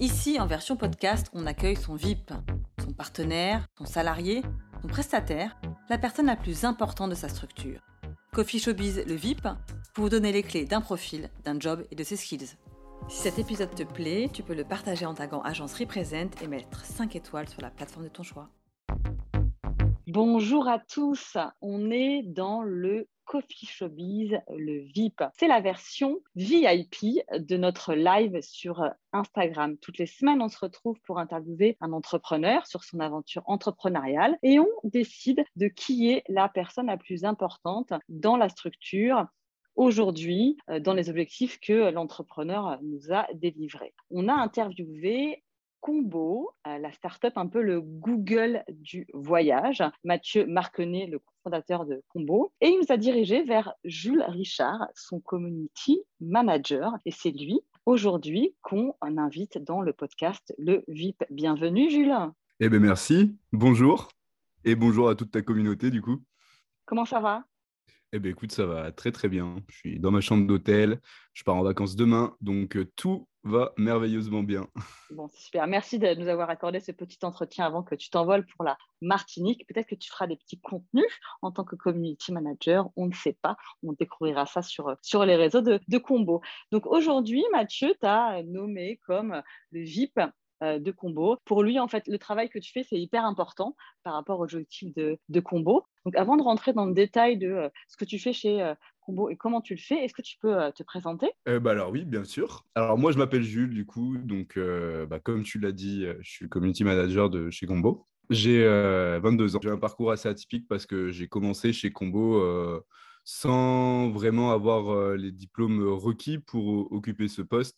Ici, en version podcast, on accueille son VIP, son partenaire, son salarié, son prestataire, la personne la plus importante de sa structure. Coffee Showbiz, le VIP, pour vous donner les clés d'un profil, d'un job et de ses skills. Si cet épisode te plaît, tu peux le partager en taguant Agence Represent et mettre 5 étoiles sur la plateforme de ton choix. Bonjour à tous, on est dans le Coffee Showbiz, le VIP. C'est la version VIP de notre live sur Instagram. Toutes les semaines, on se retrouve pour interviewer un entrepreneur sur son aventure entrepreneuriale et on décide de qui est la personne la plus importante dans la structure aujourd'hui euh, dans les objectifs que l'entrepreneur nous a délivrés. On a interviewé Combo, euh, la start-up un peu le Google du voyage. Mathieu Marquenet, le fondateur de Combo. Et il nous a dirigé vers Jules Richard, son community manager. Et c'est lui, aujourd'hui, qu'on invite dans le podcast Le VIP. Bienvenue, Jules. Eh bien, merci. Bonjour. Et bonjour à toute ta communauté, du coup. Comment ça va? Eh bien, écoute, ça va très très bien. Je suis dans ma chambre d'hôtel. Je pars en vacances demain, donc euh, tout va merveilleusement bien. Bon, c'est super. Merci de nous avoir accordé ce petit entretien avant que tu t'envoles pour la Martinique. Peut-être que tu feras des petits contenus en tant que community manager. On ne sait pas. On découvrira ça sur, sur les réseaux de, de Combo. Donc aujourd'hui, Mathieu t'a nommé comme le VIP euh, de combo. Pour lui, en fait, le travail que tu fais, c'est hyper important par rapport aux objectifs de, de, combo. Donc, avant de rentrer dans le détail de euh, ce que tu fais chez euh, Combo et comment tu le fais, est-ce que tu peux te présenter? Bah Alors oui, bien sûr. Alors moi, je m'appelle Jules, du coup. Donc, bah, comme tu l'as dit, je suis community manager de chez Combo. J'ai 22 ans. J'ai un parcours assez atypique parce que j'ai commencé chez Combo sans vraiment avoir les diplômes requis pour occuper ce poste.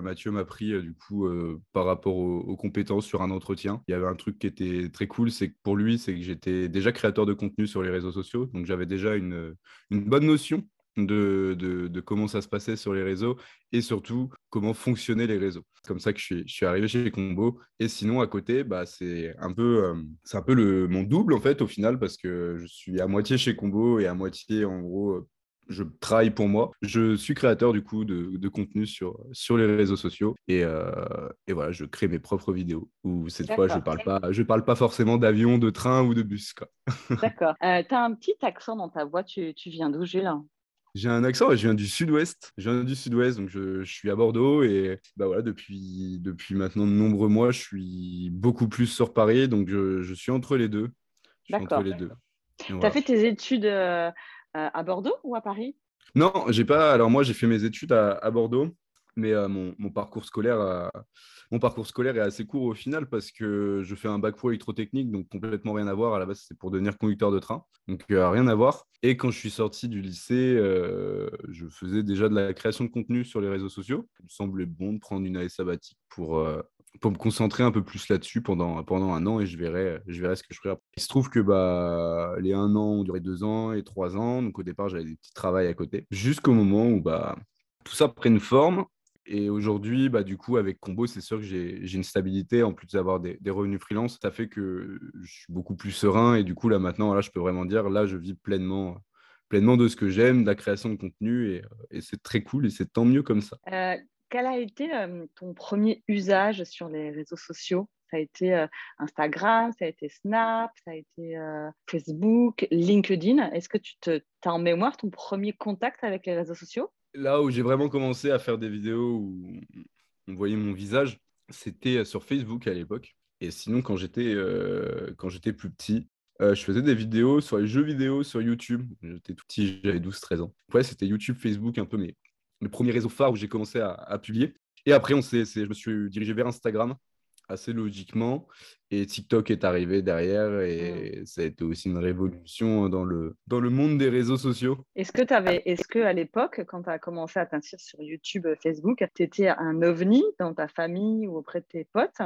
Mathieu, m'a pris du coup par rapport aux, compétences sur un entretien. Il y avait un truc qui était très cool, c'est que pour lui, c'est que j'étais déjà créateur de contenu sur les réseaux sociaux, donc j'avais déjà une bonne notion de, de, comment ça se passait sur les réseaux et surtout comment fonctionnaient les réseaux. Comme ça que je suis, je suis arrivé chez Combo. Et sinon, à côté, bah, c'est un peu, euh, c'est un peu le, mon double en fait au final parce que je suis à moitié chez Combo et à moitié en gros. Je travaille pour moi. Je suis créateur du coup de, de contenu sur, sur les réseaux sociaux et, euh, et, voilà, je crée mes propres vidéos où cette fois je parle pas, je parle pas forcément d'avion, de train ou de bus. D'accord. Euh, tu as un petit accent dans ta voix. Tu, tu viens d'où, Gilles? J'ai un accent, je viens du sud-ouest. Je viens du sud-ouest, donc je, suis à Bordeaux et bah voilà, depuis, depuis maintenant de nombreux mois, je suis beaucoup plus sur Paris, donc je, suis entre les deux. D'accord. les deux. Tu as fait tes études euh, à Bordeaux ou à Paris? Non, j'ai pas. Alors moi, j'ai fait mes études à, Bordeaux, mais mon, parcours scolaire mon parcours scolaire est assez court au final parce que je fais un bac pro électrotechnique, donc complètement rien à voir. À la base, c'est pour devenir conducteur de train, donc rien à voir. Et quand je suis sorti du lycée, je faisais déjà de la création de contenu sur les réseaux sociaux. Il me semblait bon de prendre une année sabbatique pour, pour me concentrer un peu plus là-dessus pendant, pendant un an et je verrai, je verrai ce que je ferai après. Il se trouve que bah, les un an ont duré deux ans et trois ans. Donc au départ, j'avais des petits travaux à côté. Jusqu'au moment où bah, tout ça prenne forme et aujourd'hui, bah, du coup, avec Combo, c'est sûr que j'ai une stabilité, en plus d'avoir des, revenus freelance. Ça fait que je suis beaucoup plus serein. Et du coup, là, maintenant, là, je peux vraiment dire, là, je vis pleinement, pleinement de ce que j'aime, de la création de contenu. Et, et c'est très cool et c'est tant mieux comme ça. Euh, quel a été ton premier usage sur les réseaux sociaux? Ça a été Instagram, ça a été Snap, ça a été Facebook, LinkedIn. Est-ce que tu te, as en mémoire ton premier contact avec les réseaux sociaux? Là où j'ai vraiment commencé à faire des vidéos où on voyait mon visage, c'était sur Facebook à l'époque. Et sinon, quand j'étais euh, plus petit, euh, je faisais des vidéos sur les jeux vidéo sur YouTube. J'étais tout petit, j'avais 12-13 ans. Ouais, c'était YouTube, Facebook, un peu mes, mes premiers réseaux phares où j'ai commencé à, à, publier. Et après, on je me suis dirigé vers Instagram assez logiquement. Et TikTok est arrivé derrière et mm. ça a été aussi une révolution dans le, dans le monde des réseaux sociaux. Est-ce que, avais, est-ce que à l'époque, quand tu as commencé à t'inscrire sur YouTube, Facebook, tu étais un ovni dans ta famille ou auprès de tes potes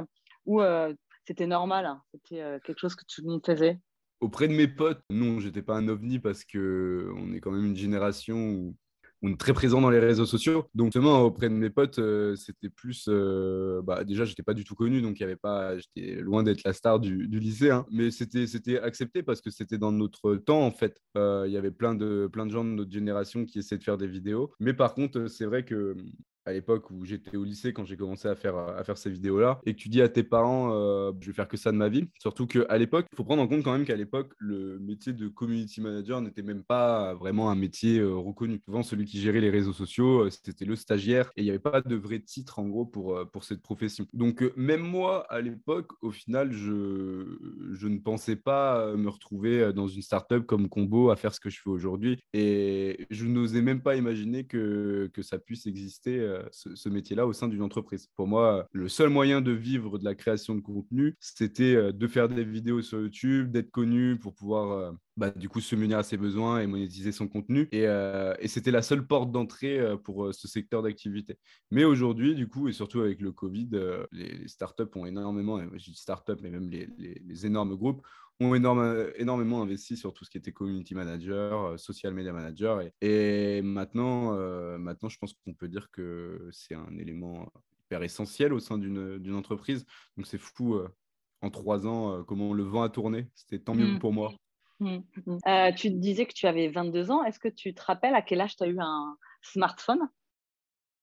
ou euh, c'était normal hein. C'était quelque chose que tout le monde faisait? Auprès de mes potes, non, j'étais pas un ovni parce que on est quand même une génération où on est très présent dans les réseaux sociaux. Donc, justement, auprès de mes potes, euh, c'était plus. Euh, bah, déjà, j'étais pas du tout connu, donc y avait pas. J'étais loin d'être la star du, lycée, hein. mais c'était, c'était accepté parce que c'était dans notre temps, en fait. Euh, il y avait plein de, plein de gens de notre génération qui essaient de faire des vidéos. Mais par contre, c'est vrai que à l'époque où j'étais au lycée quand j'ai commencé à faire, à faire ces vidéos-là, et que tu dis à tes parents, euh, je vais faire que ça de ma vie. Surtout qu'à l'époque, il faut prendre en compte quand même qu'à l'époque, le métier de community manager n'était même pas vraiment un métier euh, reconnu. Souvent, celui qui gérait les réseaux sociaux, euh, c'était le stagiaire, et il n'y avait pas de vrai titre en gros pour, pour cette profession. Donc, même moi, à l'époque, au final, je, je ne pensais pas me retrouver dans une startup comme Combo à faire ce que je fais aujourd'hui, et je n'osais même pas imaginer que, que ça puisse exister euh, ce, métier-là au sein d'une entreprise. Pour moi, le seul moyen de vivre de la création de contenu, c'était euh, de faire des vidéos sur YouTube, d'être connu pour pouvoir euh, bah, du coup se munir à ses besoins et monétiser son contenu. Et, c'était la seule porte d'entrée pour ce secteur d'activité. Mais aujourd'hui, du coup, et surtout avec le Covid, les, startups ont énormément, je dis startups, mais même les énormes groupes, ont énormément investi sur tout ce qui était community manager, euh, social media manager. Et, maintenant, euh, maintenant, je pense qu'on peut dire que c'est un élément hyper essentiel au sein d'une entreprise. Donc c'est fou, euh, en trois ans, comment le vent a tourné. C'était tant mieux mmh. pour moi. Mmh, mmh. tu disais que tu avais 22 ans. Est-ce que tu te rappelles à quel âge tu as eu un smartphone?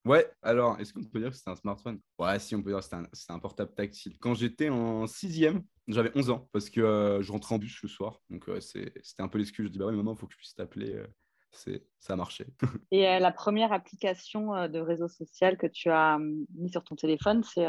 Ouais, alors, est-ce qu'on peut dire que c'était un smartphone? Ouais, si, on peut dire que c'était un, portable tactile. Quand j'étais en sixième, j'avais 11 ans parce que euh, je rentrais en bus le soir. Donc, c'était un peu l'excuse. Je dis, bah oui, maman, il faut que je puisse t'appeler. Euh, c'est ça a marché. Et euh, la première application de réseau social que tu as hum, mis sur ton téléphone, c'est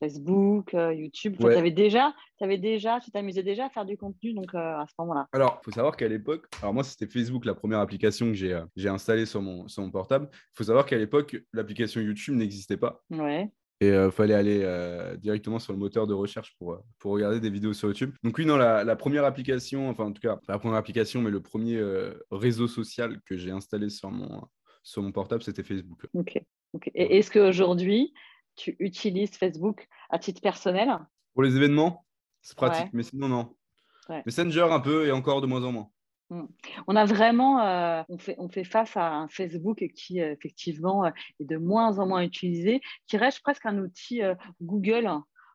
Facebook, euh, YouTube. tu avais déjà, avais déjà, tu t'amusais déjà à faire du contenu donc euh, à ce moment-là. Alors, il faut savoir qu'à l'époque, alors moi c'était Facebook la première application que j'ai euh, installée sur mon, sur mon portable. Il faut savoir qu'à l'époque, l'application YouTube n'existait pas. Ouais. Et il fallait aller directement sur le moteur de recherche pour, pour regarder des vidéos sur YouTube. Donc oui, non, la, la, première application, enfin en tout cas, pas la première application, mais le premier réseau social que j'ai installé sur mon, sur mon portable, c'était Facebook. Ok. ok. Et est-ce qu'aujourd'hui, tu utilises Facebook à titre personnel? Pour les événements, c'est pratique, mais sinon, non. Messenger un peu et encore de moins en moins. Hmm. On a vraiment, euh, on, fait, face à un Facebook qui euh, effectivement euh, est de moins en moins utilisé, qui reste presque un outil Google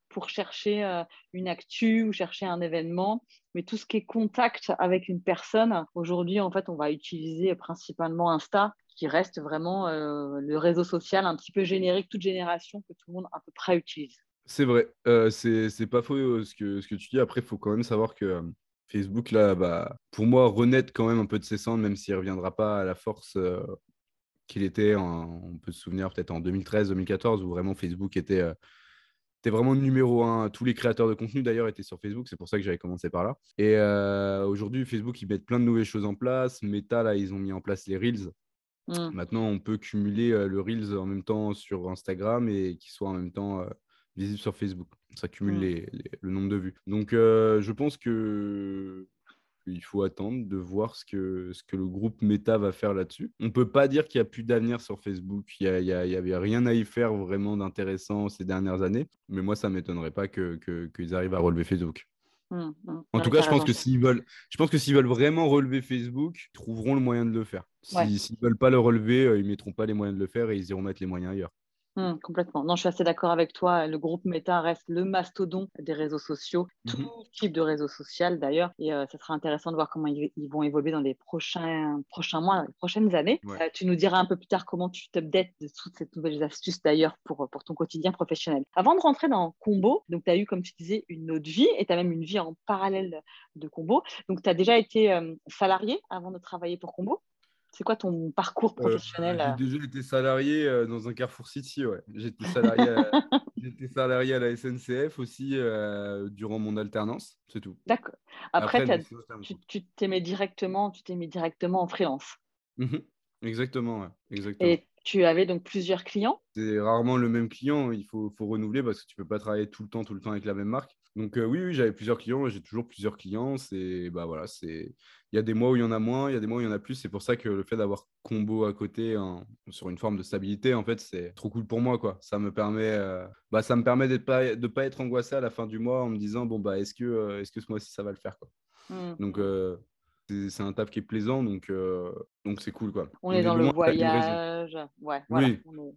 pour chercher une actu ou chercher un événement. Mais tout ce qui est contact avec une personne, aujourd'hui, en fait, on va utiliser principalement Insta qui reste vraiment le réseau social un petit peu générique, toute génération que tout le monde à peu près utilise. C'est vrai, c'est pas faux ce, que, ce que tu dis. Après, il faut quand même savoir que Facebook, là, bah, pour moi, renaître quand même un peu de ses cendres, même s'il ne reviendra pas à la force qu'il était, on peut se souvenir peut-être en 2013-2014, où vraiment Facebook était, était vraiment numéro un. Tous les créateurs de contenu, d'ailleurs, étaient sur Facebook. C'est pour ça que j'avais commencé par là. Et aujourd'hui, Facebook, ils mettent plein de nouvelles choses en place. Meta, là, ils ont mis en place les Reels. Mmh. Maintenant, on peut cumuler le Reels en même temps sur Instagram et qu'il soit en même temps visible sur Facebook. Ça cumule mmh. le nombre de vues. Donc, je pense que il faut attendre de voir ce que, ce que le groupe Meta va faire là-dessus. On ne peut pas dire qu'il n'y a plus d'avenir sur Facebook. Il n'y avait rien à y faire vraiment d'intéressant ces dernières années. Mais moi, ça ne m'étonnerait pas qu'ils que, arrivent à relever Facebook. Mmh, en tout cas, je pense, que s'ils veulent, je pense que s'ils veulent vraiment relever Facebook, ils trouveront le moyen de le faire. S'ils ne veulent pas le relever, euh, ils ne mettront pas les moyens de le faire et ils iront mettre les moyens ailleurs. Mmh, complètement. Non, je suis assez d'accord avec toi. Le groupe Meta reste le mastodon des réseaux sociaux, mmh tout type de réseaux sociaux d'ailleurs. Et euh, ce sera intéressant de voir comment ils, vont évoluer dans les prochains, prochains mois, les prochaines années. Euh, tu nous diras un peu plus tard comment tu t'updates de toutes ces nouvelles astuces d'ailleurs pour, pour ton quotidien professionnel. Avant de rentrer dans Combo, donc tu as eu, comme tu disais, une autre vie et tu as même une vie en parallèle de Combo. Donc tu as déjà été euh, salarié avant de travailler pour Combo? C'est quoi ton parcours euh, professionnel J'ai déjà été salarié euh, dans un Carrefour City, ouais. J'étais salarié, à... salarié à la SNCF aussi euh, durant mon alternance, c'est tout. D'accord. Après, tu t'es directement, tu t'es mis directement en freelance. Mmh exactement, ouais. Exactement. Et tu avais donc plusieurs clients? C'est rarement le même client, il faut, faut renouveler parce que tu ne peux pas travailler tout le temps, tout le temps avec la même marque. Donc oui, oui, j'avais plusieurs clients, j'ai toujours plusieurs clients. C'est bah voilà, c'est il y a des mois où il y en a moins, il y a des mois où il y en a plus. C'est pour ça que le fait d'avoir combo à côté sur une forme de stabilité, en fait, c'est trop cool pour moi quoi. Ça me permet bah ça me permet d'être pas de pas être angoissé à la fin du mois en me disant bon bah est-ce que est-ce que ce mois-ci ça va le faire quoi? Mmh. Donc c'est un taf qui est plaisant, donc donc c'est cool quoi. On, est dans le voyage, ouais. Voilà. Oui.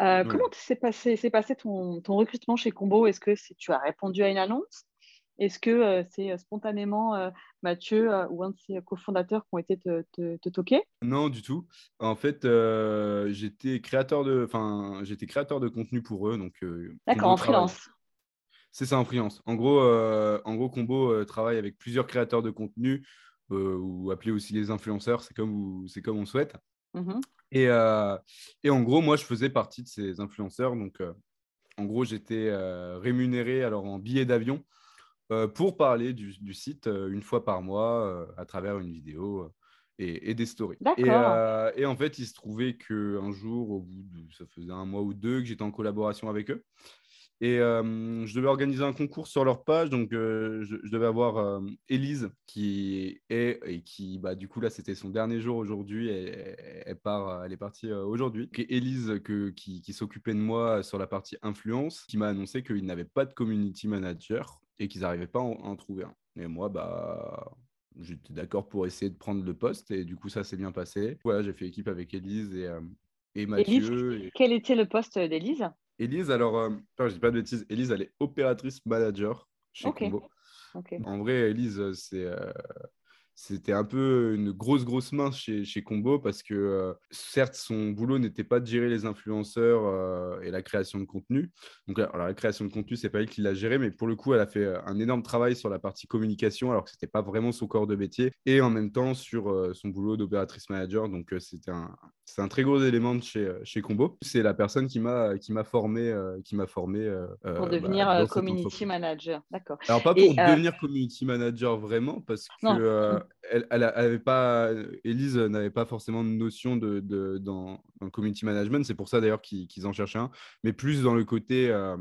Euh, comment s'est passé, passé ton, ton, recrutement chez Combo? Est-ce que tu as répondu à une annonce? Est-ce que euh, c'est euh, spontanément Mathieu ou un de ses cofondateurs qui ont été te, te, toquer? Non, du tout. En fait, j'étais créateur de, enfin, j'étais créateur de contenu pour eux. D'accord, en freelance. C'est ça, en freelance. En gros, en gros, Combo travaille avec plusieurs créateurs de contenu ou appelés aussi les influenceurs. C'est comme, c'est comme on souhaite. Mmh et, et, en gros, moi, je faisais partie de ces influenceurs. Donc, en gros, j'étais rémunéré alors en billet d'avion pour parler du, du site une fois par mois à travers une vidéo et, et des stories. Et, et, en fait, il se trouvait qu'un jour, au bout de, ça faisait un mois ou deux, que j'étais en collaboration avec eux. Et je devais organiser un concours sur leur page. Donc, je, devais avoir Elise qui est et qui, bah, du coup, là, c'était son dernier jour aujourd'hui. Elle, elle, part, elle est partie aujourd'hui. Et Elise que, qui, qui s'occupait de moi sur la partie influence, qui m'a annoncé qu'ils n'avaient pas de community manager et qu'ils n'arrivaient pas à en, trouver un. Et moi, bah, j'étais d'accord pour essayer de prendre le poste. Et du coup, ça s'est bien passé. Voilà, j'ai fait équipe avec Elise et, et Mathieu. Quel était le poste d'Elise Élise, alors, euh, je dis pas de bêtises, Élise, elle est opératrice manager chez Combo. En vrai, Élise, euh, c'est euh, c'était un peu une grosse, grosse main chez, chez Combo parce que euh, certes, son boulot n'était pas de gérer les influenceurs euh, et la création de contenu. Donc, alors, la création de contenu, c'est pas elle qui l'a géré, mais pour le coup, elle a fait euh, un énorme travail sur la partie communication alors que c'était pas vraiment son corps de métier et en même temps sur son boulot d'opératrice manager. Donc, c'était un, c'est un très gros élément de chez, chez Combo. C'est la personne qui m'a, qui m'a formé, qui m'a formé pour bah, devenir community manager. D'accord. Alors, pas pour devenir community manager vraiment parce que elle, elle, avait pas, Elise n'avait pas forcément de notion de, de dans, community management. C'est pour ça d'ailleurs qu'ils en cherchaient un, mais plus dans le côté euh,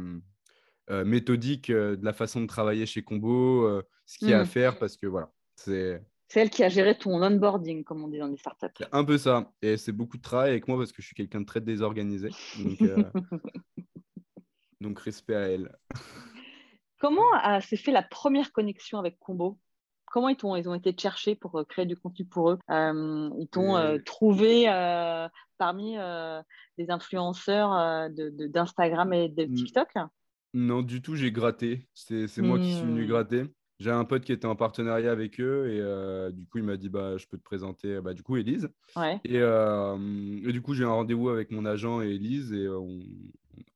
euh, méthodique euh, de la façon de travailler chez Combo, ce qu'il y a à mm. faire, parce que voilà, c'est. C'est elle qui a géré ton onboarding, comme on dit dans les startups. Un peu ça. Et c'est beaucoup de travail avec moi parce que je suis quelqu'un de très désorganisé. Donc, donc respect à elle. Comment s'est fait la première connexion avec Combo? Comment ils, ont, ils ont été cherchés pour euh, créer du contenu pour eux? Euh, Ils t'ont euh, trouvé parmi des influenceurs d'Instagram et de TikTok? Non, du tout, j'ai gratté. C'est moi qui suis venu hmm. gratter. J'ai un pote qui était en partenariat avec eux et du coup, il m'a dit bah, Je peux te présenter, bah, du coup, Elise. Et, du coup, j'ai un rendez-vous avec mon agent et Elise et on,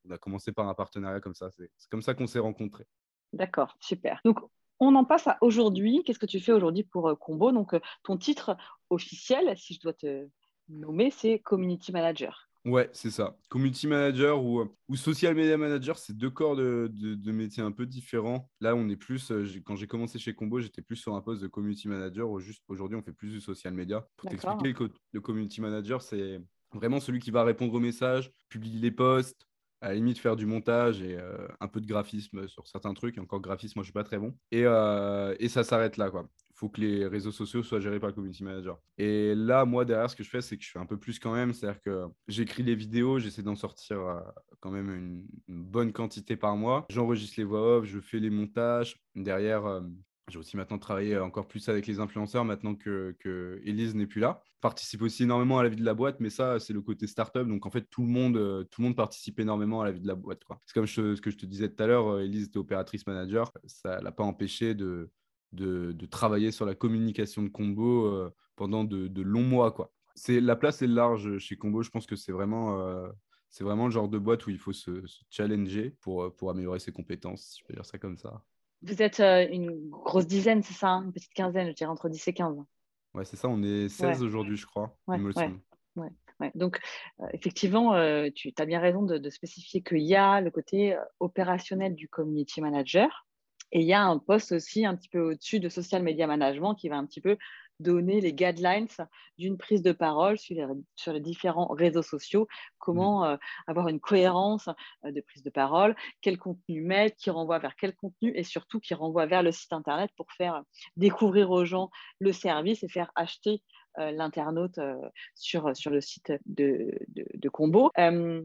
on, a commencé par un partenariat comme ça. C'est comme ça qu'on s'est rencontrés. D'accord, super. Donc, on en passe à aujourd'hui. Qu'est-ce que tu fais aujourd'hui pour euh, Combo? Donc, euh, ton titre officiel, si je dois te nommer, c'est Community Manager. Ouais, c'est ça. Community Manager ou, ou Social Media Manager, c'est deux corps de, de, métiers un peu différents. Là, on est plus, euh, quand j'ai commencé chez Combo, j'étais plus sur un poste de Community Manager. Aujourd'hui, on fait plus du social media. Pour t'expliquer, le Community Manager, c'est vraiment celui qui va répondre aux messages, publier les posts, à la limite faire du montage et euh, un peu de graphisme sur certains trucs. Encore graphisme, moi je suis pas très bon. Et, euh, et ça s'arrête là quoi. Faut que les réseaux sociaux soient gérés par le community manager. Et là, moi derrière, ce que je fais, c'est que je fais un peu plus quand même. C'est-à-dire que j'écris les vidéos, j'essaie d'en sortir euh, quand même une, une, bonne quantité par mois. J'enregistre les voix off, je fais les montages. Derrière, j'ai aussi maintenant travaillé encore plus avec les influenceurs maintenant que, que n'est plus là. Je participe aussi énormément à la vie de la boîte, mais ça, c'est le côté startup. Donc, en fait, tout le monde, euh, tout le monde participe énormément à la vie de la boîte. C'est comme ce que je te disais tout à l'heure, euh, Elise était opératrice manager. Ça ne l'a pas empêché de, de, de, travailler sur la communication de Combo euh, pendant de, de, longs mois. Quoi. La place est large chez Combo. Je pense que c'est vraiment, vraiment le genre de boîte où il faut se, se challenger pour, pour améliorer ses compétences, si je peux dire ça comme ça. Vous êtes euh, une grosse dizaine, c'est ça hein, Une petite quinzaine, je dirais entre 10 et 15. Ouais, c'est ça, on est 16 aujourd'hui, je crois. Ouais, ouais, Donc, euh, effectivement, euh, tu as bien raison de, spécifier qu'il y a le côté opérationnel du community manager et il y a un poste aussi un petit peu au-dessus de social media management qui va un petit peu donner les guidelines d'une prise de parole sur les, sur les, différents réseaux sociaux, comment mmh. avoir une cohérence de prise de parole, quel contenu mettre, qui renvoie vers quel contenu et surtout qui renvoie vers le site internet pour faire découvrir aux gens le service et faire acheter euh, l'internaute euh, sur, sur le site de, de, Combo. Euh,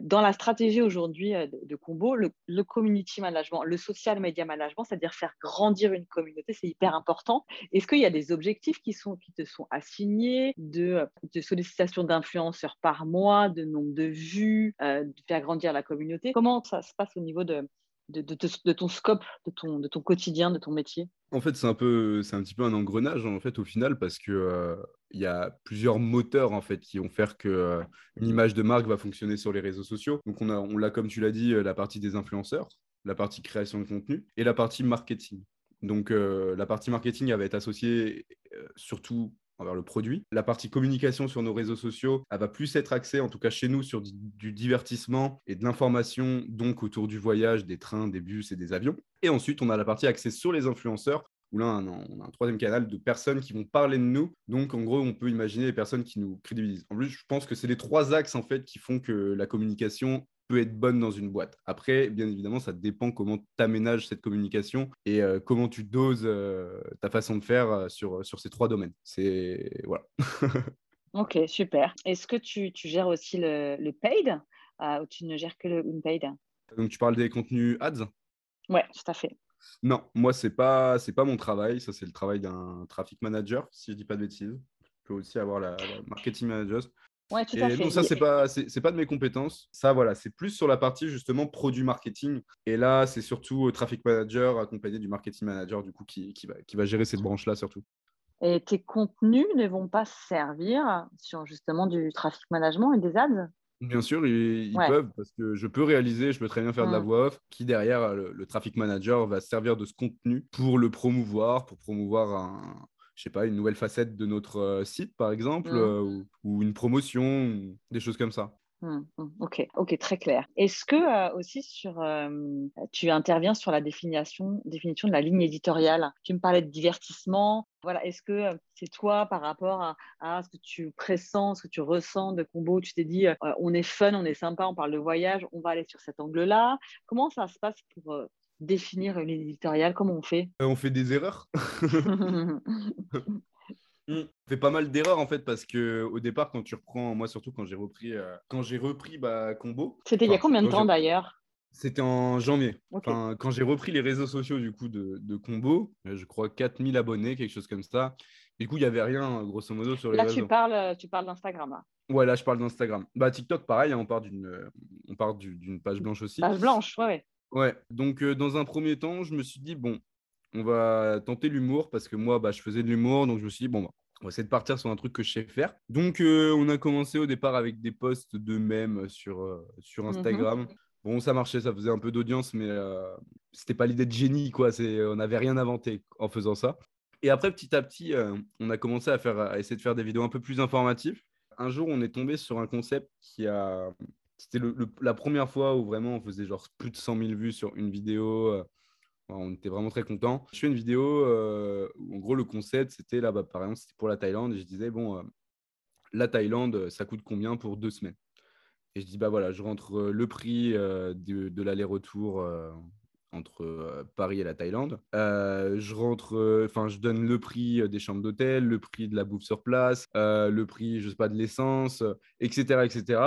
dans la stratégie aujourd'hui de, Combo, le, community management, le social media management, c'est-à-dire faire grandir une communauté, c'est hyper important. Est-ce qu'il y a des objectifs qui, sont, qui te sont assignés de, de sollicitation d'influenceurs par mois, de nombre de vues, de faire grandir la communauté? Comment ça se passe au niveau de, de, de, ton scope, de ton, de ton quotidien, de ton métier? En fait, c'est un peu, c'est un petit peu un engrenage en fait au final parce que euh, il y a plusieurs moteurs en fait qui vont faire que euh, une image de marque va fonctionner sur les réseaux sociaux. Donc on a, on l'a comme tu l'as dit, euh, la partie des influenceurs, la partie création de contenu et la partie marketing. Donc la partie marketing elle va être associée surtout envers le produit. La partie communication sur nos réseaux sociaux, elle va plus être axée, en tout cas chez nous, sur du, divertissement et de l'information, donc autour du voyage, des trains, des bus et des avions. Et ensuite, on a la partie axée sur les influenceurs, où là, on a un troisième canal de personnes qui vont parler de nous. Donc, en gros, on peut imaginer les personnes qui nous crédibilisent. En plus, je pense que c'est les trois axes, en fait, qui font que la communication peut être bonne dans une boîte. Après, bien évidemment, ça dépend comment tu aménages cette communication et euh, comment tu doses euh, ta façon de faire euh, sur, sur ces trois domaines. C'est voilà. ok, super. Est-ce que tu, tu, gères aussi le, le paid ou tu ne gères que le unpaid Donc, tu parles des contenus ads? Ouais, tout à fait. Non, moi, ce n'est pas, pas mon travail. Ça, c'est le travail d'un traffic manager, si je ne dis pas de bêtises. Tu peux aussi avoir la, la marketing manager. Ouais, tout à fait. Non, ça, c'est pas, c'est, pas de mes compétences. Ça, voilà, c'est plus sur la partie justement produit marketing. Et là, c'est surtout euh, traffic manager accompagné du marketing manager, du coup, qui, qui, va, qui va gérer cette branche-là surtout. Et tes contenus ne vont pas servir sur justement du traffic management et des ads? Bien sûr, ils, peuvent, parce que je peux réaliser, je peux très bien faire de la mmh. voix off, qui derrière, le, le, traffic manager va servir de ce contenu pour le promouvoir, pour promouvoir un, je sais pas, une nouvelle facette de notre euh, site, par exemple, mmh. euh, ou, une promotion, des choses comme ça. Mmh, mmh. ok, ok, très clair. Est-ce que euh, aussi sur, tu interviens sur la définition, définition de la ligne éditoriale? Tu me parlais de divertissement. Voilà, est-ce que c'est toi par rapport à, ce que tu pressens, ce que tu ressens de combo Tu t'es dit, on est fun, on est sympa, on parle de voyage, on va aller sur cet angle-là. Comment ça se passe pour définir une éditoriale Comment on fait? Euh, On fait des erreurs. on fait pas mal d'erreurs en fait parce que au départ quand tu reprends moi surtout quand j'ai repris euh, quand j'ai repris bah, Combo. C'était il y a combien de temps d'ailleurs? C'était en janvier. Quand j'ai repris les réseaux sociaux du coup de, de, Combo euh, je crois 4000 abonnés quelque chose comme ça. Du coup il y avait rien grosso modo sur les là, réseaux. tu parles tu parles d'Instagram là. Ouais là je parle d'Instagram. Bah TikTok pareil hein, on part d'une on part d'une page blanche aussi. page blanche ouais Ouais, donc euh, dans un premier temps, je me suis dit, bon, on va tenter l'humour parce que moi, bah, je faisais de l'humour, donc je me suis dit, bon, bah, on va essayer de partir sur un truc que je sais faire. Donc, euh, on a commencé au départ avec des posts de mèmes sur, euh, sur mhm. Instagram. Bon, ça marchait, ça faisait un peu d'audience, mais c'était pas l'idée de génie, quoi. On n'avait rien inventé en faisant ça. Et après, petit à petit, on a commencé à, faire, à essayer de faire des vidéos un peu plus informatives. Un jour, on est tombé sur un concept qui a, c'était la première fois où vraiment on faisait genre plus de 100 000 vues sur une vidéo. Euh, on était vraiment très contents. Je fais une vidéo euh, où en gros le concept c'était là, bas par exemple, c'était pour la Thaïlande et je disais bon, euh, la Thaïlande, ça coûte combien pour deux semaines? Et je dis bah voilà, je rentre le prix de l'aller-retour entre Paris et la Thaïlande. je rentre, enfin, je donne le prix des chambres d'hôtel, le prix de la bouffe sur place, le prix, je sais pas, de l'essence, etc., etc.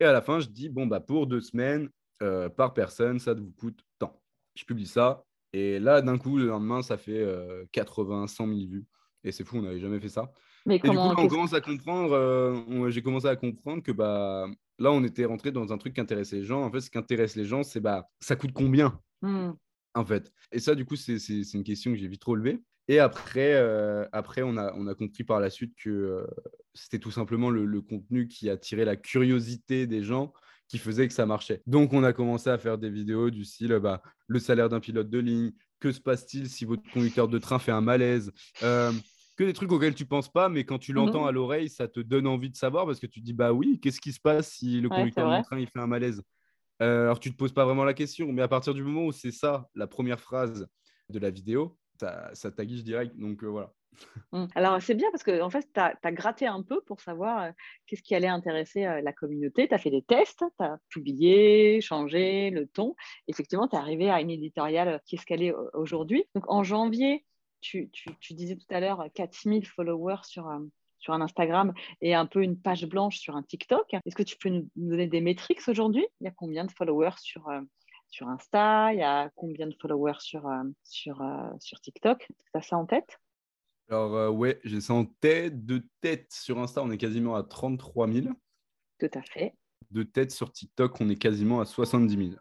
Et à la fin, je dis, bon, bah, pour deux semaines, euh, par personne, ça vous coûte tant. Je publie ça. Et là, d'un coup, le lendemain, ça fait 80, 100 000 vues. Et c'est fou, on n'avait jamais fait ça. Mais et comment, du coup, on commence à comprendre, euh, j'ai commencé à comprendre que bah, là, on était rentré dans un truc qui intéressait les gens. En fait, ce qui intéresse les gens, c'est bah, ça coûte combien? Mmh. En fait. Et ça, du coup, c'est une question que j'ai vite relevée. Et après, euh, après on, a, on a compris par la suite que euh, c'était tout simplement le, contenu qui attirait la curiosité des gens qui faisait que ça marchait. Donc, on a commencé à faire des vidéos du style bah, le salaire d'un pilote de ligne, que se passe-t-il si votre conducteur de train fait un malaise euh, que des trucs auxquels tu penses pas, mais quand tu l'entends mmh à l'oreille, ça te donne envie de savoir parce que tu te dis bah oui, qu'est-ce qui se passe si le conducteur de train il fait un malaise? Alors tu te poses pas vraiment la question, mais à partir du moment où c'est ça la première phrase de la vidéo, ça, ça t'aguiche direct. Donc euh, voilà. Mmh. Alors, c'est bien parce que en fait, tu as, gratté un peu pour savoir qu'est-ce qui allait intéresser la communauté. Tu as fait des tests, tu as publié, changé le ton. Effectivement, tu es arrivé à une éditoriale qui est ce qu'elle est aujourd'hui. Donc, en janvier, tu, disais tout à l'heure 4000 followers sur, sur un Instagram et un peu une page blanche sur un TikTok. Est-ce que tu peux nous, donner des métriques aujourd'hui? Il y a combien de followers sur, sur Insta? Il y a combien de followers sur, sur, sur TikTok? Tu as ça en tête? Alors, euh, ouais, j'ai ça en tête. De tête sur Insta, on est quasiment à 33 000. Tout à fait. De tête sur TikTok, on est quasiment à 70 000.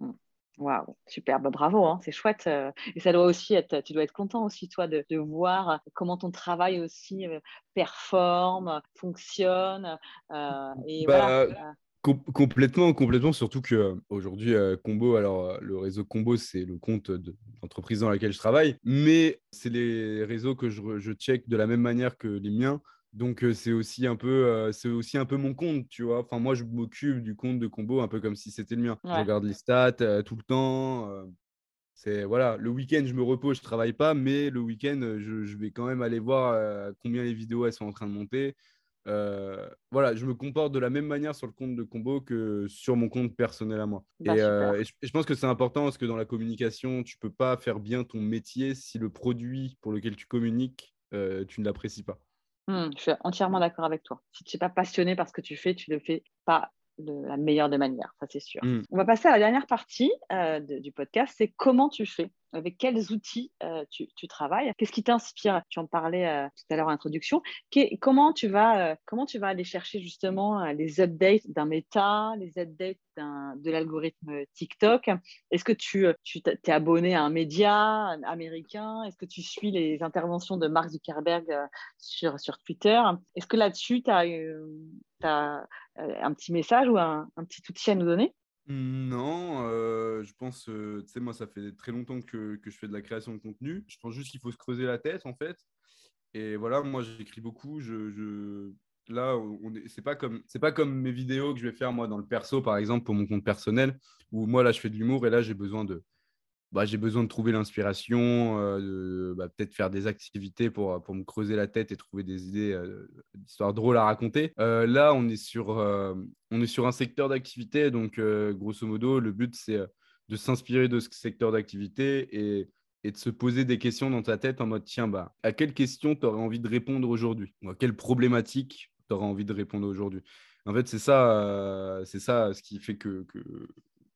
Mmh. Waouh, super, bah, bravo, hein, c'est chouette. Euh, et ça doit aussi être, tu dois être content aussi, toi, de, voir comment ton travail aussi euh, performe, fonctionne. et bah, complètement, complètement. Surtout que euh, aujourd'hui, euh, Combo, alors euh, le réseau Combo, c'est le compte d'entreprise dans laquelle je travaille, mais c'est les réseaux que je, je, check de la même manière que les miens. Donc c'est aussi un peu, c'est aussi un peu mon compte, tu vois? Enfin moi, je m'occupe du compte de Combo un peu comme si c'était le mien. Je regarde les stats tout le temps. c'est voilà, le week-end, je me repose, je travaille pas, mais le week-end, je, je, vais quand même aller voir combien les vidéos elles sont en train de monter. Voilà, je me comporte de la même manière sur le compte de Combo que sur mon compte personnel à moi. Bah, et, je, pense que c'est important parce que dans la communication, tu peux pas faire bien ton métier si le produit pour lequel tu communiques, euh, tu ne l'apprécies pas. Mmh, je suis entièrement d'accord avec toi. Si tu n'es pas passionné par ce que tu fais, tu ne le fais pas de la meilleure des manières, ça c'est sûr. Mmh. On va passer à la dernière partie du podcast, c'est comment tu fais avec quels outils euh, tu, travailles? Qu'est-ce qui t'inspire? Tu en parlais euh, tout à l'heure en introduction. comment, tu vas, euh, comment tu vas aller chercher justement les updates d'un méta, les updates de l'algorithme TikTok? Est-ce que tu, tu t'es abonné à un média américain? Est-ce que tu suis les interventions de Mark Zuckerberg sur, sur Twitter? Est-ce que là-dessus, tu as, as, un petit message ou un petit outil à nous donner? Non, euh, je pense, euh, tu sais, moi, ça fait très longtemps que, je fais de la création de contenu. Je pense juste qu'il faut se creuser la tête, en fait. Et voilà, moi, j'écris beaucoup. Je, je... Là, c'est pas comme c'est pas comme mes vidéos que je vais faire moi dans le perso, par exemple, pour mon compte personnel, où moi là, je fais de l'humour et là, j'ai besoin de bah, j'ai besoin de trouver l'inspiration, euh, bah, peut-être faire des activités pour, pour me creuser la tête et trouver des idées euh, d'histoires drôles à raconter. Euh, là, on est, sur, on est sur un secteur d'activité, donc grosso modo, le but, c'est de s'inspirer de ce secteur d'activité et, et, de se poser des questions dans ta tête en mode, tiens, bah, à quelle question tu aurais envie de répondre aujourd'hui? Ou à quelle problématique tu aurais envie de répondre aujourd'hui? En fait, c'est ça, ça ce qui fait que, que,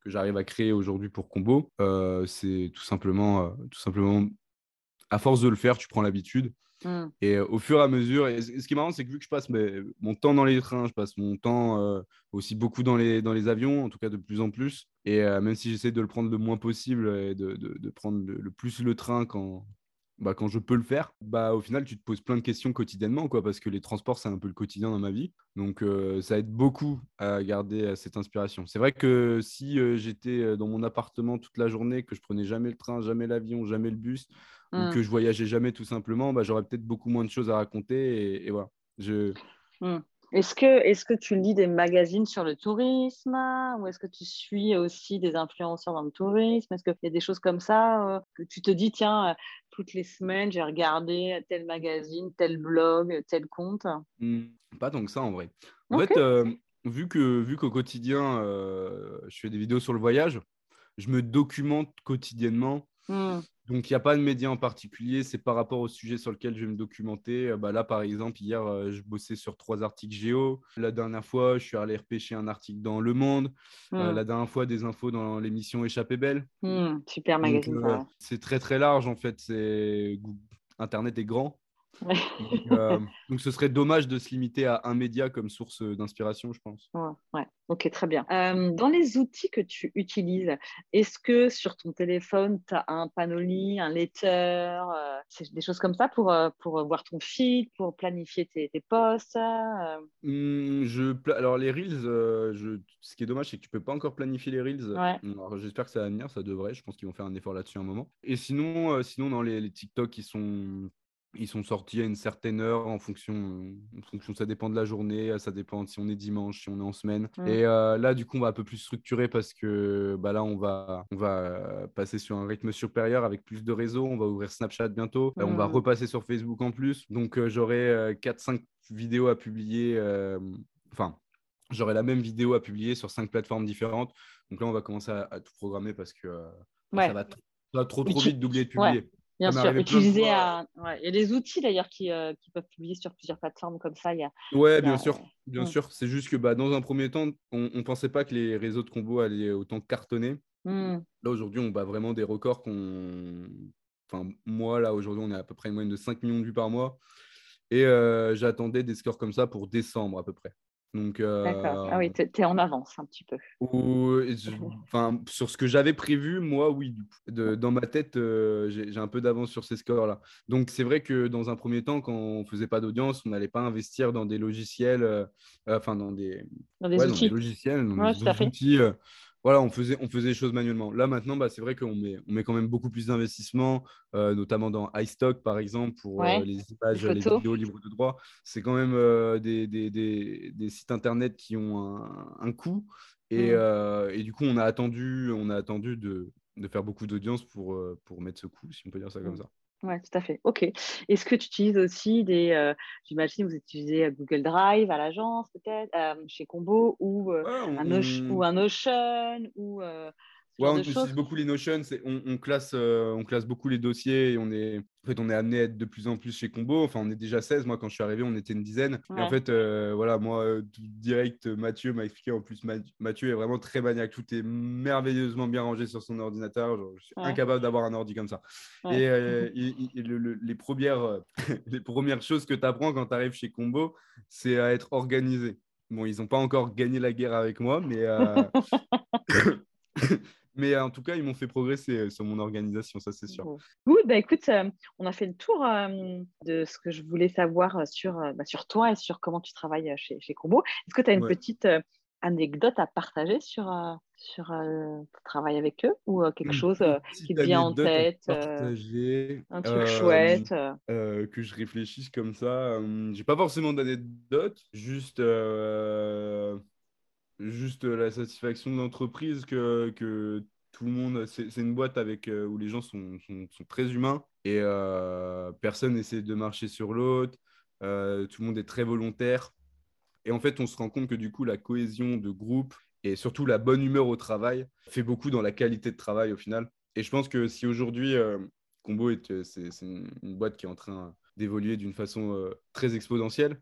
que j'arrive à créer aujourd'hui pour Combo, euh, c'est tout simplement, euh, tout simplement, à force de le faire, tu prends l'habitude. Mmh. Et euh, au fur et à mesure, et ce qui est marrant, c'est que vu que je passe mon temps dans les trains, je passe mon temps aussi beaucoup dans les, dans les avions, en tout cas de plus en plus. Et même si j'essaie de le prendre le moins possible et de, de, de prendre le, plus le train quand, bah, quand je peux le faire, bah, au final, tu te poses plein de questions quotidiennement, quoi, parce que les transports, c'est un peu le quotidien dans ma vie. Donc, euh, ça aide beaucoup à garder euh, cette inspiration. C'est vrai que si euh, j'étais dans mon appartement toute la journée, que je prenais jamais le train, jamais l'avion, jamais le bus, ou mmh. que je voyageais jamais tout simplement, bah, j'aurais peut-être beaucoup moins de choses à raconter. Et, voilà. Je... Mmh. Est-ce que, est que tu lis des magazines sur le tourisme ou est-ce que tu suis aussi des influenceurs dans le tourisme? Est-ce qu'il y a des choses comme ça euh, que tu te dis, tiens, euh, toutes les semaines, j'ai regardé tel magazine, tel blog, tel compte? Mmh, Pas tant que ça en vrai. En fait, euh, vu qu'au vu qu'au quotidien, je fais des vidéos sur le voyage, je me documente quotidiennement. Mmh. Donc, il n'y a pas de média en particulier. C'est par rapport au sujet sur lequel je vais me documenter. Euh, bah, là, par exemple, hier, euh, je bossais sur trois articles géo. La dernière fois, je suis allé repêcher un article dans Le Monde. Euh, hmm. la dernière fois, des infos dans l'émission Échappée Belle. Hmm, super magazine. c'est très, très large, en fait. Internet est grand. Euh, donc, ce serait dommage de se limiter à un média comme source d'inspiration, je pense. Ouais, ok, très bien. Euh, dans les outils que tu utilises, est-ce que sur ton téléphone, tu as un Panoli, un letter, euh, des choses comme ça pour, pour voir ton feed, pour planifier tes, tes posts mmh, je, Alors, les Reels, je, ce qui est dommage, c'est que tu peux pas encore planifier les Reels. J'espère que ça va venir, ça devrait. Je pense qu'ils vont faire un effort là-dessus un moment. Et sinon, sinon dans les, les TikTok qui sont ils sont sortis à une certaine heure en fonction, en fonction, ça dépend de la journée, ça dépend si on est dimanche, si on est en semaine. Mm. Et euh, là, du coup, on va un peu plus structurer parce que bah, là, on va, on va passer sur un rythme supérieur avec plus de réseaux. On va ouvrir Snapchat bientôt. Euh, On va Mm. repasser sur Facebook en plus. Donc, euh, j'aurai 4-5 vidéos à publier. Enfin, j'aurai la même vidéo à publier sur 5 plateformes différentes. Donc là, on va commencer à, à tout programmer parce que Ouais. ça va, trop, trop vite d'oublier de Ouais. Bien sûr, utiliser à... ouais. Il y a des outils d'ailleurs qui, euh, qui peuvent publier sur plusieurs plateformes comme ça. Il y a... Ouais, bien sûr, bien sûr. C'est juste que bah, dans un premier temps, on ne pensait pas que les réseaux de combo allaient autant cartonner. Hmm. Là, aujourd'hui, on bat vraiment des records qu'on. Enfin, moi, là, aujourd'hui, on est à peu près une moyenne de 5 millions de vues par mois. Et euh, j'attendais des scores comme ça pour décembre à peu près. Donc, euh, D'accord. Ah oui, t'es t'es en avance un petit peu. enfin, sur ce que j'avais prévu, moi, oui. De- dans ma tête, euh, j'ai j'ai un peu d'avance sur ces scores-là. Donc, c'est vrai que dans un premier temps, quand on faisait pas d'audience, on n'allait pas investir dans des logiciels, euh, euh, enfin, dans des, Dans des ouais, dans outils. des logiciels, dans Ouais, des outils. Voilà, on faisait, on faisait les choses manuellement. Là, maintenant, bah, c'est vrai qu'on met, on met quand même beaucoup plus d'investissement, euh, notamment dans iStock, par exemple, pour euh, les images, les photos. vidéos libres de droit. C'est quand même euh, des, des, des, des sites internet qui ont un, un coût. Et, Mm. et du coup, on a attendu, on a attendu de, de faire beaucoup d'audience pour, pour mettre ce coût, si on peut dire ça comme Mm. ça. Oui, tout à fait. OK. Est-ce que tu utilises aussi des. euh, J'imagine vous utilisez euh, Google Drive à l'agence, peut-être, euh, chez Combo, ou, euh, Ouais, on- un, ou un Notion, ou Ouais, on utilise beaucoup les Notion, c'est on, on classe, euh, on classe beaucoup les dossiers et on est, en fait, on est amené à être de plus en plus chez Combo. Enfin, on est déjà 16. Moi, quand je suis arrivé, on était une dizaine. Et en fait, euh, voilà, moi, euh, direct, Mathieu m'a expliqué. En plus, Ma- Mathieu est vraiment très maniaque. Tout est merveilleusement bien rangé sur son ordinateur. Genre, je suis Ouais. incapable d'avoir un ordi comme ça. Ouais. Et, euh, le- le- les, premières, les premières choses que tu apprends quand tu arrives chez Combo, c'est à être organisé. Bon, ils n'ont pas encore gagné la guerre avec moi, mais, euh, mais euh, en tout cas, ils m'ont fait progresser euh, sur mon organisation, ça c'est sûr. Good, bah écoute, euh, on a fait le tour euh, de ce que je voulais savoir sur, euh, bah, sur toi et sur comment tu travailles chez, chez Combo. Est-ce que tu as une Ouais. petite anecdote à partager sur, sur ton travail avec eux ou quelque chose qui te vient en tête, partager, un truc chouette que je réfléchisse comme ça. J'ai pas forcément d'anecdote, juste, juste la satisfaction de l'entreprise que, que tout le monde. C'est une boîte avec, euh, où les gens sont, sont, très humains et euh, personne n'essaie de marcher sur l'autre. euh, tout le monde est très volontaire. Et en fait, on se rend compte que du coup, la cohésion de groupe et surtout la bonne humeur au travail fait beaucoup dans la qualité de travail au final. Et je pense que si aujourd'hui, Combo est, c'est, c'est une, boîte qui est en train d'évoluer d'une façon très exponentielle.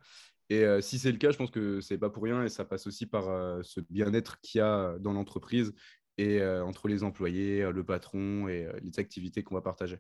Et euh, si c'est le cas, je pense que c'est pas pour rien et ça passe aussi par euh, ce bien-être qu'il y a dans l'entreprise et euh, entre les employés, le patron et les activités qu'on va partager.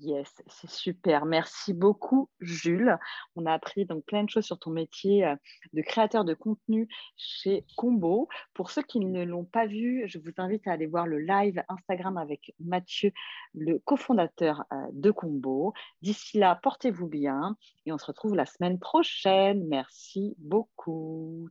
Yes, c'est super. Merci beaucoup, Jules. On a appris donc plein de choses sur ton métier euh, de créateur de contenu chez Combo. Pour ceux qui ne l'ont pas vu, je vous invite à aller voir le live Instagram avec Mathieu, le cofondateur euh, de Combo. D'ici là, portez-vous bien et on se retrouve la semaine prochaine. Merci beaucoup.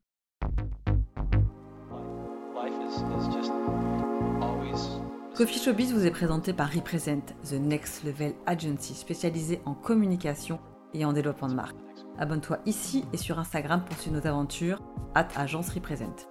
Coffee Showbiz vous est présenté par Represent, The Next Level Agency spécialisée en communication et en développement de marque. Abonne-toi ici et sur Instagram pour suivre nos aventures, at agence Represent.